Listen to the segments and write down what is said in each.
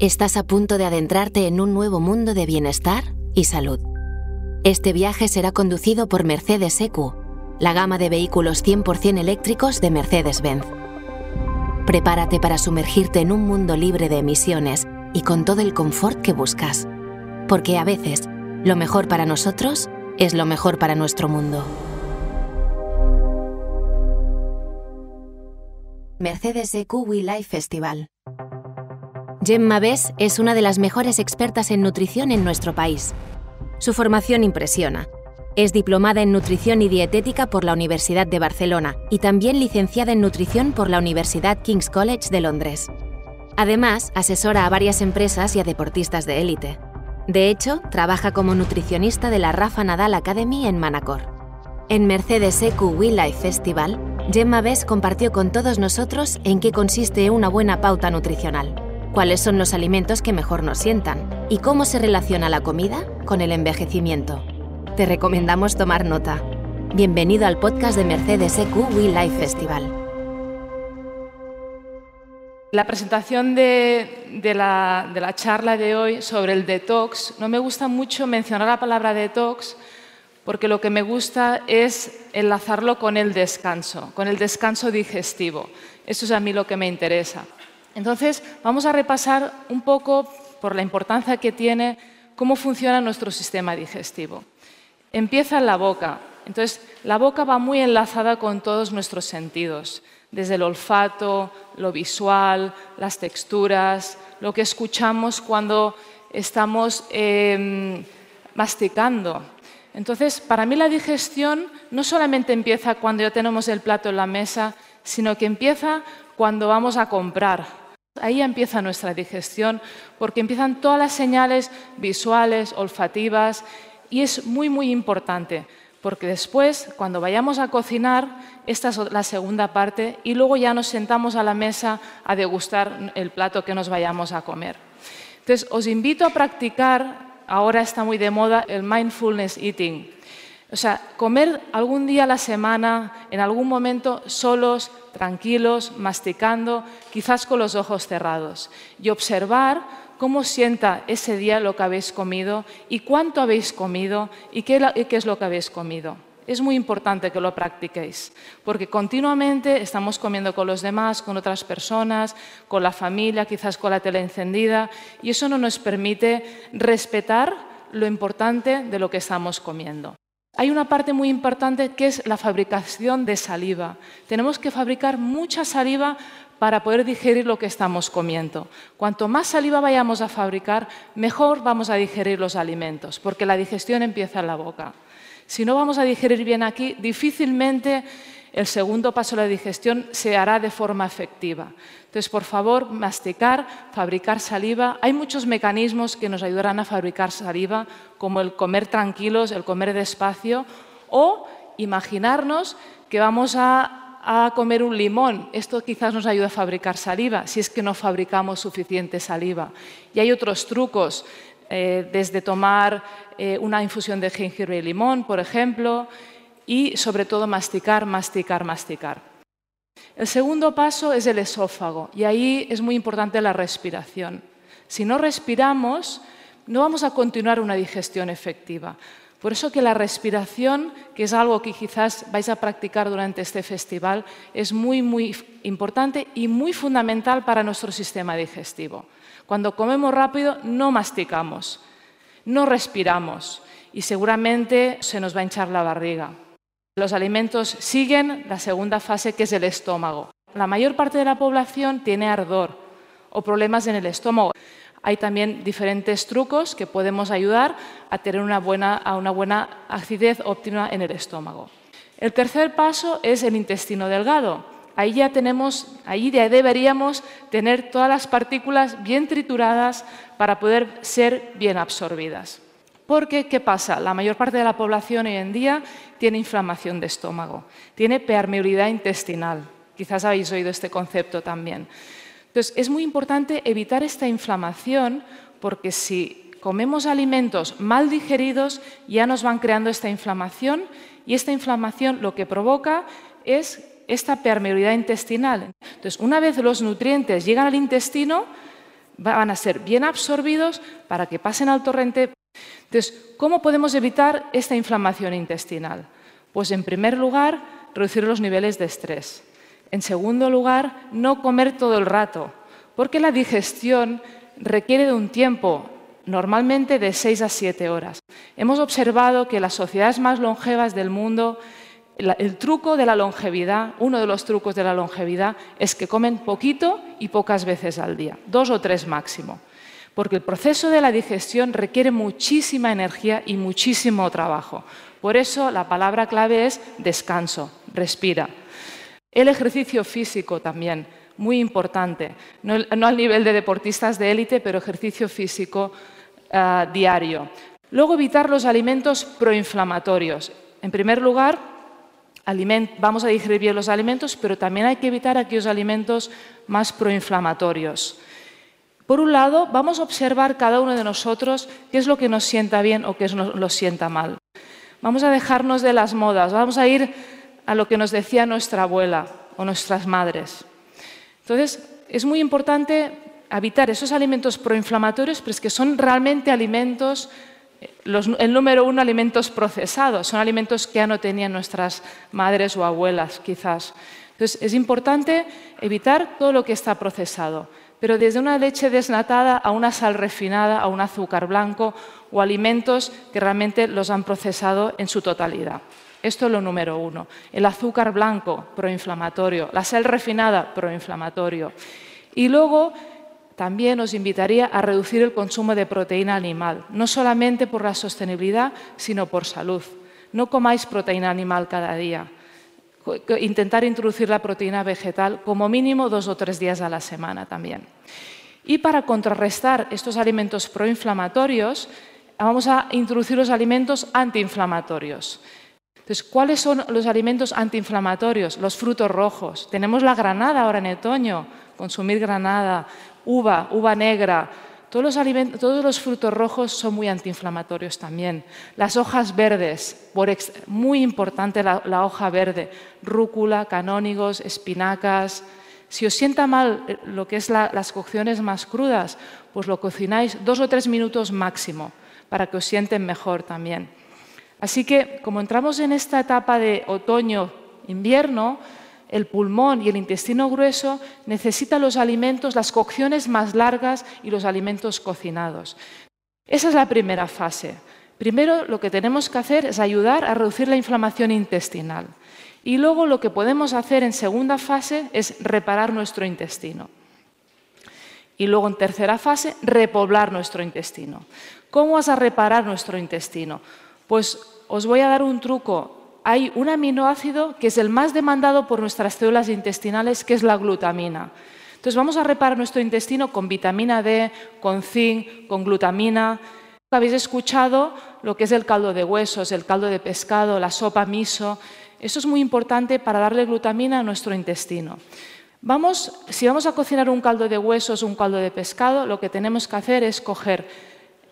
Estás a punto de adentrarte en un nuevo mundo de bienestar y salud. Este viaje será conducido por Mercedes EQ, la gama de vehículos 100% eléctricos de Mercedes-Benz. Prepárate para sumergirte en un mundo libre de emisiones y con todo el confort que buscas. Porque a veces, lo mejor para nosotros es lo mejor para nuestro mundo. Mercedes EQ We Life Festival. Gemma Bess es una de las mejores expertas en nutrición en nuestro país. Su formación impresiona. Es diplomada en nutrición y dietética por la Universidad de Barcelona y también licenciada en nutrición por la Universidad King's College de Londres. Además, asesora a varias empresas y a deportistas de élite. De hecho, trabaja como nutricionista de la Rafa Nadal Academy en Manacor. En Mercedes EQ Life Festival, Gemma Bess compartió con todos nosotros en qué consiste una buena pauta nutricional, cuáles son los alimentos que mejor nos sientan y cómo se relaciona la comida con el envejecimiento. Te recomendamos tomar nota. Bienvenido al podcast de Mercedes EQ We Life Festival. La presentación de, la, de, la, charla de hoy sobre el detox, no me gusta mucho mencionar la palabra detox porque lo que me gusta es enlazarlo con el descanso, con el descanso digestivo. Eso es a mí lo que me interesa. Entonces, vamos a repasar un poco, por la importancia que tiene, cómo funciona nuestro sistema digestivo. Empieza en la boca. Entonces, la boca va muy enlazada con todos nuestros sentidos desde el olfato, lo visual, las texturas, lo que escuchamos cuando estamos em, masticando. Entonces, para mí la digestión no solamente empieza cuando ya tenemos el plato en la mesa, sino que empieza cuando vamos a comprar. Ahí empieza nuestra digestión, porque empiezan todas las señales visuales, olfativas, y es muy, muy importante porque después, cuando vayamos a cocinar, esta es la segunda parte y luego ya nos sentamos a la mesa a degustar el plato que nos vayamos a comer. Entonces, os invito a practicar, ahora está muy de moda, el mindfulness eating. O sea, comer algún día a la semana, en algún momento, solos, tranquilos, masticando, quizás con los ojos cerrados, y observar cómo sienta ese día lo que habéis comido y cuánto habéis comido y qué, es lo que habéis comido. Es muy importante que lo practiquéis, porque continuamente estamos comiendo con los demás, con otras personas, con la familia, quizás con la tele encendida, y eso no nos permite respetar lo importante de lo que estamos comiendo. Hay una parte muy importante que es la fabricación de saliva. Tenemos que fabricar mucha saliva para poder digerir lo que estamos comiendo. Cuanto más saliva vayamos a fabricar, mejor vamos a digerir los alimentos, porque la digestión empieza en la boca. Si no vamos a digerir bien aquí, difícilmente el segundo paso de la digestión se hará de forma efectiva. Entonces, por favor, masticar, fabricar saliva. Hay muchos mecanismos que nos ayudarán a fabricar saliva, como el comer tranquilos, el comer despacio, o imaginarnos que vamos a comer un limón. Esto quizás nos ayude a fabricar saliva, si es que no fabricamos suficiente saliva. Y hay otros trucos, eh, desde tomar eh, una infusión de jengibre y limón, por ejemplo, y sobre todo masticar, masticar, masticar. El segundo paso es el esófago, y ahí es muy importante la respiración. Si no respiramos, no vamos a continuar una digestión efectiva. Por eso que la respiración, que es algo que quizás vais a practicar durante este festival, es muy, muy importante y muy fundamental para nuestro sistema digestivo. Cuando comemos rápido, no masticamos, no respiramos y seguramente se nos va a hinchar la barriga. Los alimentos siguen la segunda fase, que es el estómago. La mayor parte de la población tiene ardor o problemas en el estómago. Hay también diferentes trucos que podemos ayudar a tener una buena, una buena acidez óptima en el estómago. El tercer paso es el intestino delgado. Ahí ya tenemos, ahí ya deberíamos tener todas las partículas bien trituradas para poder ser bien absorbidas. Porque, ¿qué pasa? La mayor parte de la población hoy en día tiene inflamación de estómago, tiene permeabilidad intestinal. Quizás habéis oído este concepto también. Entonces, es muy importante evitar esta inflamación porque si comemos alimentos mal digeridos ya nos van creando esta inflamación y esta inflamación lo que provoca es esta permeabilidad intestinal. Entonces, una vez los nutrientes llegan al intestino, van a ser bien absorbidos para que pasen al torrente. Entonces, ¿cómo podemos evitar esta inflamación intestinal? Pues en primer lugar, reducir los niveles de estrés. En segundo lugar, no comer todo el rato, porque la digestión requiere de un tiempo, normalmente de 6 a 7 horas. Hemos observado que las sociedades más longevas del mundo, el truco de la longevidad, uno de los trucos de la longevidad, es que comen poquito y pocas veces al día, dos o tres máximo, porque el proceso de la digestión requiere muchísima energía y muchísimo trabajo. Por eso la palabra clave es descanso, respira. El ejercicio físico también, muy importante, no, al nivel de deportistas de élite, pero ejercicio físico ah, diario. Luego evitar los alimentos proinflamatorios. En primer lugar, vamos a digerir bien los alimentos, pero también hay que evitar aquellos alimentos más proinflamatorios. Por un lado, vamos a observar cada uno de nosotros qué es lo que nos sienta bien o qué es lo que nos sienta mal. Vamos a dejarnos de las modas, vamos a ir a lo que nos decía nuestra abuela o nuestras madres. Entonces, es muy importante evitar esos alimentos proinflamatorios, pero es que son realmente alimentos, eh, el número uno, alimentos procesados, son alimentos que ya no tenían nuestras madres o abuelas, quizás. Entonces, es importante evitar todo lo que está procesado pero desde una leche desnatada a una sal refinada, a un azúcar blanco o alimentos que realmente los han procesado en su totalidad. Esto es lo número uno. El azúcar blanco, proinflamatorio. La sal refinada, proinflamatorio. Y luego también os invitaría a reducir el consumo de proteína animal, no solamente por la sostenibilidad, sino por salud. No comáis proteína animal cada día intentar introducir la proteína vegetal como mínimo dos o tres días a la semana también. Y para contrarrestar estos alimentos proinflamatorios, vamos a introducir los alimentos antiinflamatorios. Entonces, ¿cuáles son los alimentos antiinflamatorios? Los frutos rojos. Tenemos la granada ahora en otoño, consumir granada, uva, uva negra, todos los, frutos rojos son muy antiinflamatorios también. Las hojas verdes, muy importante la, hoja verde, rúcula, canónigos, espinacas. Si os sienta mal eh, lo que es las cocciones más crudas, pues lo cocináis dos o tres minutos máximo para que os sienten mejor también. Así que como entramos en esta etapa de otoño-invierno, el pulmón y el intestino grueso necesitan los alimentos, las cocciones más largas y los alimentos cocinados. Esa es la primera fase. Primero lo que tenemos que hacer es ayudar a reducir la inflamación intestinal. Y luego lo que podemos hacer en segunda fase es reparar nuestro intestino. Y luego en tercera fase, repoblar nuestro intestino. ¿Cómo vas a reparar nuestro intestino? Pues os voy a dar un truco hay un aminoácido que es el más demandado por nuestras células intestinales, que es la glutamina. Entonces vamos a reparar nuestro intestino con vitamina D, con zinc, con glutamina. Habéis escuchado lo que es el caldo de huesos, el caldo de pescado, la sopa miso. Eso es muy importante para darle glutamina a nuestro intestino. Vamos, si vamos a cocinar un caldo de huesos un caldo de pescado, lo que tenemos que hacer es coger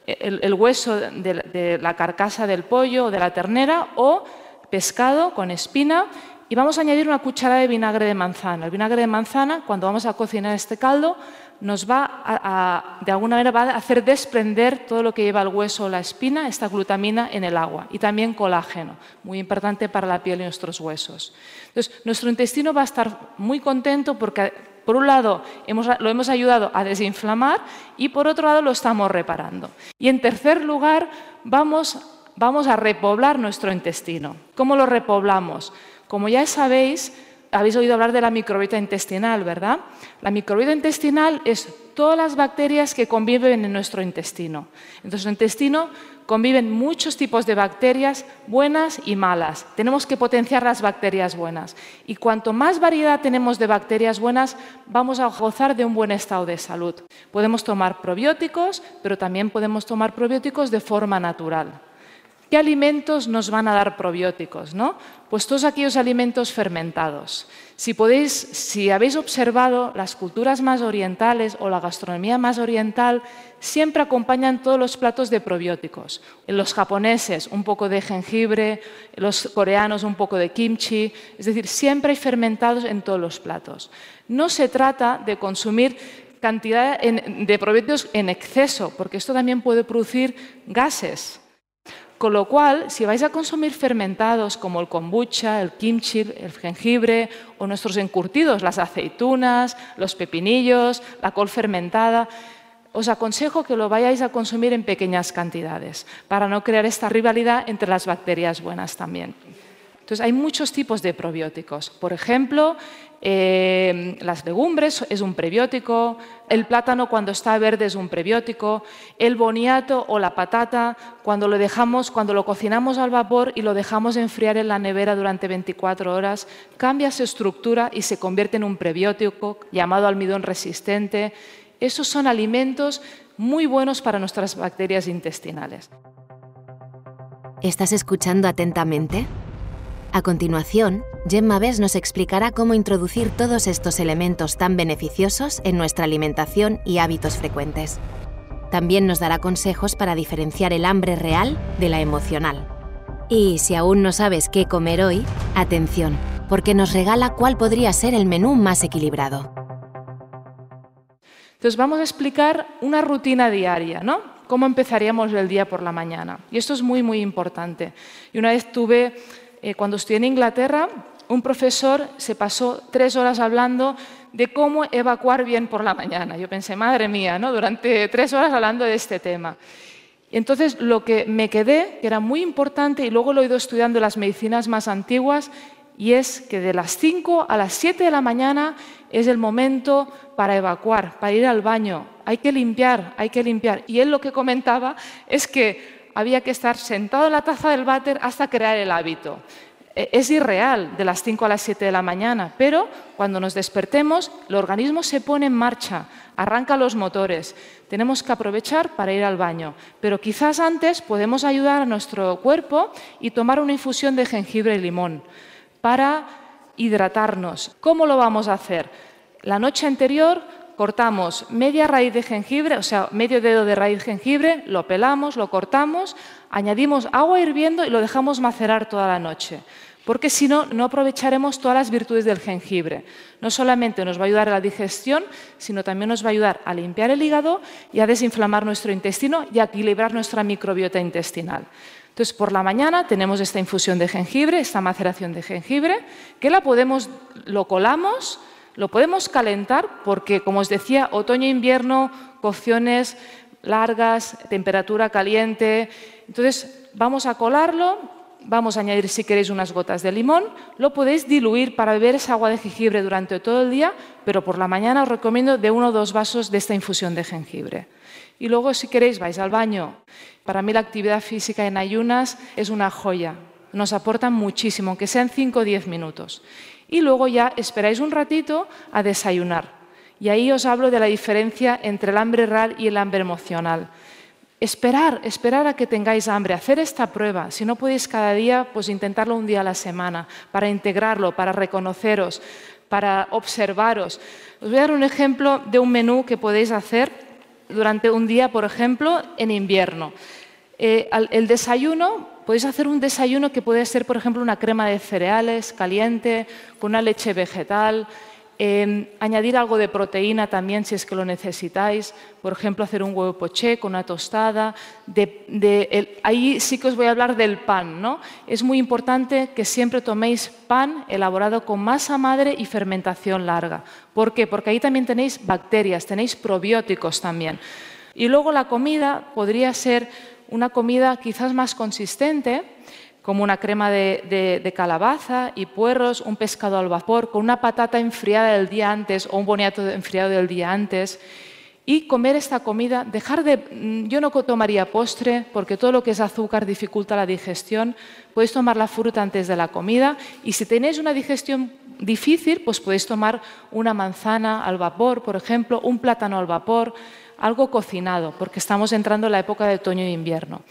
el, hueso de, de la carcasa del pollo o de la ternera o pescado con espina y vamos a añadir una cucharada de vinagre de manzana. El vinagre de manzana, cuando vamos a cocinar este caldo, nos va a, de alguna manera va a hacer desprender todo lo que lleva el hueso o la espina, esta glutamina, en el agua. Y también colágeno, muy importante para la piel y nuestros huesos. Entonces, nuestro intestino va a estar muy contento porque, por un lado, lo hemos ayudado a desinflamar y, por otro lado, lo estamos reparando. Y, en tercer lugar, vamos vamos a repoblar nuestro intestino. ¿Cómo lo repoblamos? Como ya sabéis, habéis oído hablar de la microbiota intestinal, ¿verdad? La microbiota intestinal es todas las bacterias que conviven en nuestro intestino. En nuestro intestino conviven muchos tipos de bacterias buenas y malas. Tenemos que potenciar las bacterias buenas. Y cuanto más variedad tenemos de bacterias buenas, vamos a gozar de un buen estado de salud. Podemos tomar probióticos, pero también podemos tomar probióticos de forma natural. ¿Qué alimentos nos van a dar probióticos? ¿no? Pues todos aquellos alimentos fermentados. Si, podéis, si habéis observado, las culturas más orientales o la gastronomía más oriental siempre acompañan todos los platos de probióticos. Los japoneses un poco de jengibre, en los coreanos un poco de kimchi, es decir, siempre hay fermentados en todos los platos. No se trata de consumir cantidad de probióticos en exceso, porque esto también puede producir gases. Con lo cual, si vais a consumir fermentados como el kombucha, el kimchi, el jengibre o nuestros encurtidos, las aceitunas, los pepinillos, la col fermentada, os aconsejo que lo vayáis a consumir en pequeñas cantidades para no crear esta rivalidad entre las bacterias buenas también. Entonces, hay muchos tipos de probióticos. Por ejemplo, eh, las legumbres es un prebiótico, el plátano cuando está verde es un prebiótico, el boniato o la patata cuando lo dejamos, cuando lo cocinamos al vapor y lo dejamos enfriar en la nevera durante 24 horas, cambia su estructura y se convierte en un prebiótico llamado almidón resistente. Esos son alimentos muy buenos para nuestras bacterias intestinales. ¿Estás escuchando atentamente? A continuación, Gemma Bess nos explicará cómo introducir todos estos elementos tan beneficiosos en nuestra alimentación y hábitos frecuentes. También nos dará consejos para diferenciar el hambre real de la emocional. Y si aún no sabes qué comer hoy, atención, porque nos regala cuál podría ser el menú más equilibrado. Entonces vamos a explicar una rutina diaria, ¿no? Cómo empezaríamos el día por la mañana. Y esto es muy, muy importante. Y una vez tuve eh, cuando estudié en Inglaterra, un profesor se pasó tres horas hablando de cómo evacuar bien por la mañana. Yo pensé, madre mía, ¿no? durante tres horas hablando de este tema. Entonces, lo que me quedé, que era muy importante, y luego lo he ido estudiando las medicinas más antiguas, y es que de las 5 a las 7 de la mañana es el momento para evacuar, para ir al baño. Hay que limpiar, hay que limpiar. Y él lo que comentaba es que había que estar sentado en la taza del váter hasta crear el hábito. E, es irreal de las 5 a las 7 de la mañana, pero cuando nos despertemos, el organismo se pone en marcha, arranca los motores. Tenemos que aprovechar para ir al baño, pero quizás antes podemos ayudar a nuestro cuerpo y tomar una infusión de jengibre y limón para hidratarnos. ¿Cómo lo vamos a hacer? La noche anterior cortamos media raíz de jengibre, o sea, medio dedo de raíz de jengibre, lo pelamos, lo cortamos, añadimos agua hirviendo y lo dejamos macerar toda la noche. Porque si no, no aprovecharemos todas las virtudes del jengibre. No solamente nos va a ayudar a la digestión, sino también nos va a ayudar a limpiar el hígado y a desinflamar nuestro intestino y a equilibrar nuestra microbiota intestinal. Entonces, por la mañana tenemos esta infusión de jengibre, esta maceración de jengibre, que la podemos, lo colamos, lo podemos calentar porque, como os decía, otoño-invierno, cocciones largas, temperatura caliente. Entonces, vamos a colarlo, vamos a añadir, si queréis, unas gotas de limón. Lo podéis diluir para beber esa agua de jengibre durante todo el día, pero por la mañana os recomiendo de uno o dos vasos de esta infusión de jengibre. Y luego, si queréis, vais al baño. Para mí la actividad física en ayunas es una joya. Nos aporta muchísimo, aunque sean 5 o 10 minutos y luego ya esperáis un ratito a desayunar. Y ahí os hablo de la diferencia entre el hambre real y el hambre emocional. Esperar, esperar a que tengáis hambre, hacer esta prueba. Si no podéis cada día, pues intentarlo un día a la semana, para integrarlo, para reconoceros, para observaros. Os voy a dar un ejemplo de un menú que podéis hacer durante un día, por ejemplo, en invierno. Eh, el desayuno Podéis hacer un desayuno que puede ser, por ejemplo, una crema de cereales caliente, con una leche vegetal, em, añadir algo de proteína también si es que lo necesitáis, por ejemplo, hacer un huevo poché con una tostada. ahí sí que os voy a hablar del pan. ¿no? Es muy importante que siempre toméis pan elaborado con masa madre y fermentación larga. ¿Por qué? Porque ahí también tenéis bacterias, tenéis probióticos también. Y luego la comida podría ser una comida quizás más consistente, como una crema de, calabaza y puerros, un pescado al vapor, con una patata enfriada del día antes o un boniato enfriado del día antes. Y comer esta comida, dejar de... Mm, yo no tomaría postre porque todo lo que es azúcar dificulta la digestión. Podéis tomar la fruta antes de la comida y si tenéis una digestión difícil, pues podéis tomar una manzana al vapor, por ejemplo, un plátano al vapor, algo cocinado, porque estamos entrando en la época de otoño e invierno.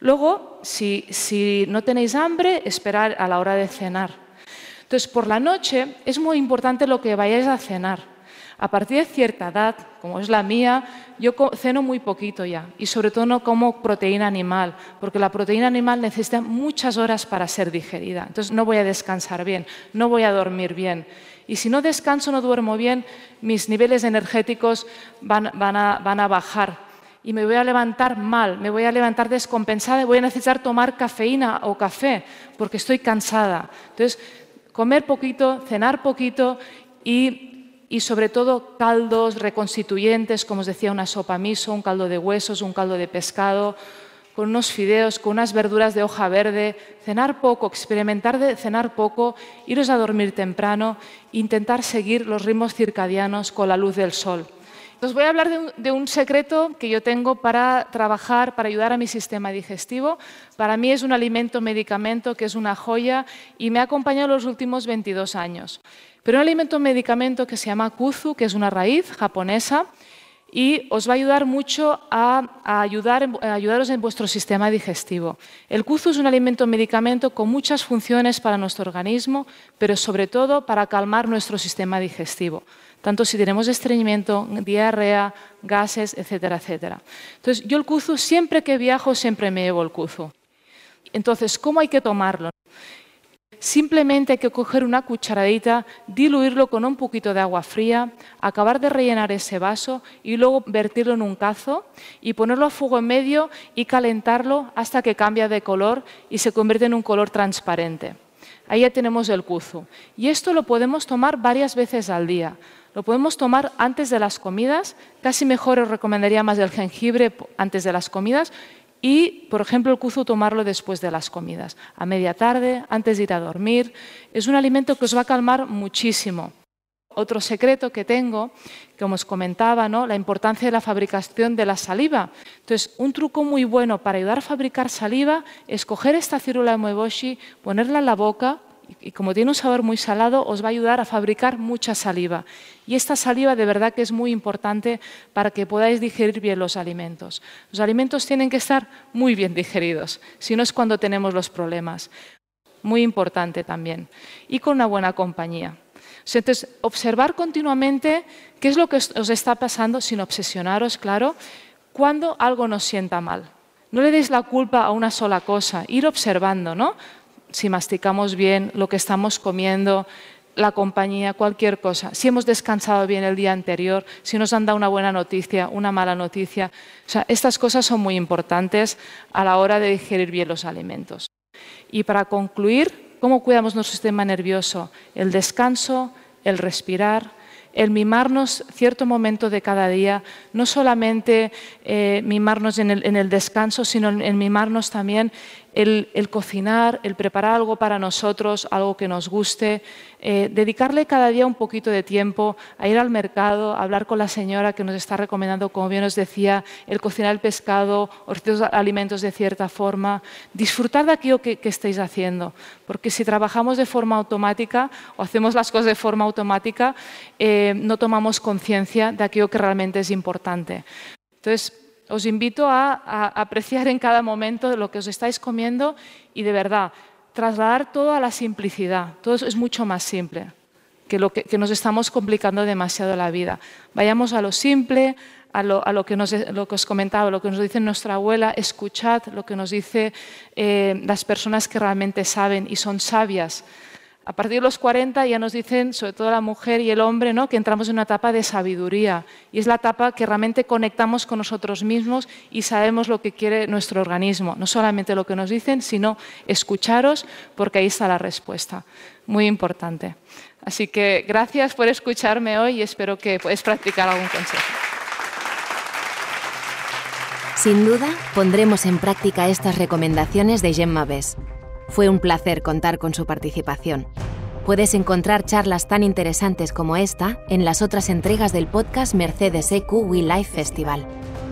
Luego, si, si no tenéis hambre, esperar a la hora de cenar. Entonces, por la noche es muy importante lo que vayáis a cenar. A partir de cierta edad, como es la mía, yo ceno muy poquito ya y sobre todo no como proteína animal, porque la proteína animal necesita muchas horas para ser digerida. Entonces no voy a descansar bien, no voy a dormir bien. Y si no descanso, no duermo bien, mis niveles energéticos van, a, bajar y me voy a levantar mal, me voy a levantar descompensada y voy a necesitar tomar cafeína o café porque estoy cansada. Entonces, comer poquito, cenar poquito y y sobre todo caldos reconstituyentes, como os decía, una sopa miso, un caldo de huesos, un caldo de pescado, con unos fideos, con unas verduras de hoja verde, cenar poco, experimentar de cenar poco, iros a dormir temprano, intentar seguir los ritmos circadianos con la luz del sol. Os voy a hablar de un, secreto que yo tengo para trabajar, para ayudar a mi sistema digestivo. Para mí es un alimento medicamento que es una joya y me ha acompañado los últimos 22 años. Pero un alimento medicamento que se llama kuzu, que es una raíz japonesa, y os va a ayudar mucho a, ayudar, a ayudaros en vuestro sistema digestivo. El kuzu es un alimento medicamento con muchas funciones para nuestro organismo, pero sobre todo para calmar nuestro sistema digestivo tanto si tenemos estreñimiento, diarrea, gases, etcétera, etcétera. Entonces, yo el kuzu, siempre que viajo, siempre me llevo el kuzu. Entonces, ¿cómo hay que tomarlo? Simplemente hay que coger una cucharadita, diluirlo con un poquito de agua fría, acabar de rellenar ese vaso y luego vertirlo en un cazo y ponerlo a fuego en medio y calentarlo hasta que cambia de color y se convierte en un color transparente. Ahí ya tenemos el kuzu. Y esto lo podemos tomar varias veces al día. Lo podemos tomar antes de las comidas, casi mejor os recomendaría más el jengibre antes de las comidas y, por ejemplo, el kuzu tomarlo después de las comidas, a media tarde, antes de ir a dormir. Es un alimento que os va a calmar muchísimo. Otro secreto que tengo, como os comentaba, ¿no? la importancia de la fabricación de la saliva. Entonces, un truco muy bueno para ayudar a fabricar saliva es coger esta círula de moeboshi, ponerla en la boca, y como tiene un sabor muy salado, os va a ayudar a fabricar mucha saliva. Y esta saliva de verdad que es muy importante para que podáis digerir bien los alimentos. Los alimentos tienen que estar muy bien digeridos, si no es cuando tenemos los problemas. Muy importante también. Y con una buena compañía. Entonces, observar continuamente qué es lo que os está pasando, sin obsesionaros, claro, cuando algo nos sienta mal. No le deis la culpa a una sola cosa, ir observando, ¿no? Si masticamos bien lo que estamos comiendo, la compañía, cualquier cosa, si hemos descansado bien el día anterior, si nos han dado una buena noticia, una mala noticia. Estas cosas son muy importantes a la hora de digerir bien los alimentos. Y para concluir, ¿cómo cuidamos nuestro sistema nervioso? El descanso, el respirar, el mimarnos cierto momento de cada día, no solamente eh, mimarnos en el, descanso, sino en mimarnos también el, cocinar, el preparar algo para nosotros, algo que nos guste, eh, dedicarle cada día un poquito de tiempo a ir al mercado, a hablar con la señora que nos está recomendando, como bien os decía, el cocinar el pescado o ciertos alimentos de cierta forma, disfrutar de aquello que, estáis haciendo, porque si trabajamos de forma automática o hacemos las cosas de forma automática, eh, no tomamos conciencia de aquello que realmente es importante. Entonces, os invito a, apreciar en cada momento lo que os estáis comiendo y de verdad trasladar todo a la simplicidad. Todo es mucho más simple que lo que, nos estamos complicando demasiado la vida. Vayamos a lo simple, a lo, que, os comentaba, lo que nos dice nuestra abuela, escuchad lo que nos dicen eh, las personas que realmente saben y son sabias. A partir de los 40 ya nos dicen, sobre todo la mujer y el hombre, ¿no? que entramos en una etapa de sabiduría. Y es la etapa que realmente conectamos con nosotros mismos y sabemos lo que quiere nuestro organismo. No solamente lo que nos dicen, sino escucharos, porque ahí está la respuesta. Muy importante. Así que gracias por escucharme hoy y espero que puedas practicar algún consejo. Sin duda, pondremos en práctica estas recomendaciones de Gemma Bess. Fue un placer contar con su participación. Puedes encontrar charlas tan interesantes como esta en las otras entregas del podcast Mercedes EQ We Life Festival.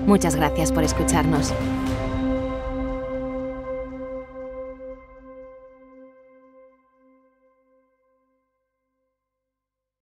Muchas gracias por escucharnos.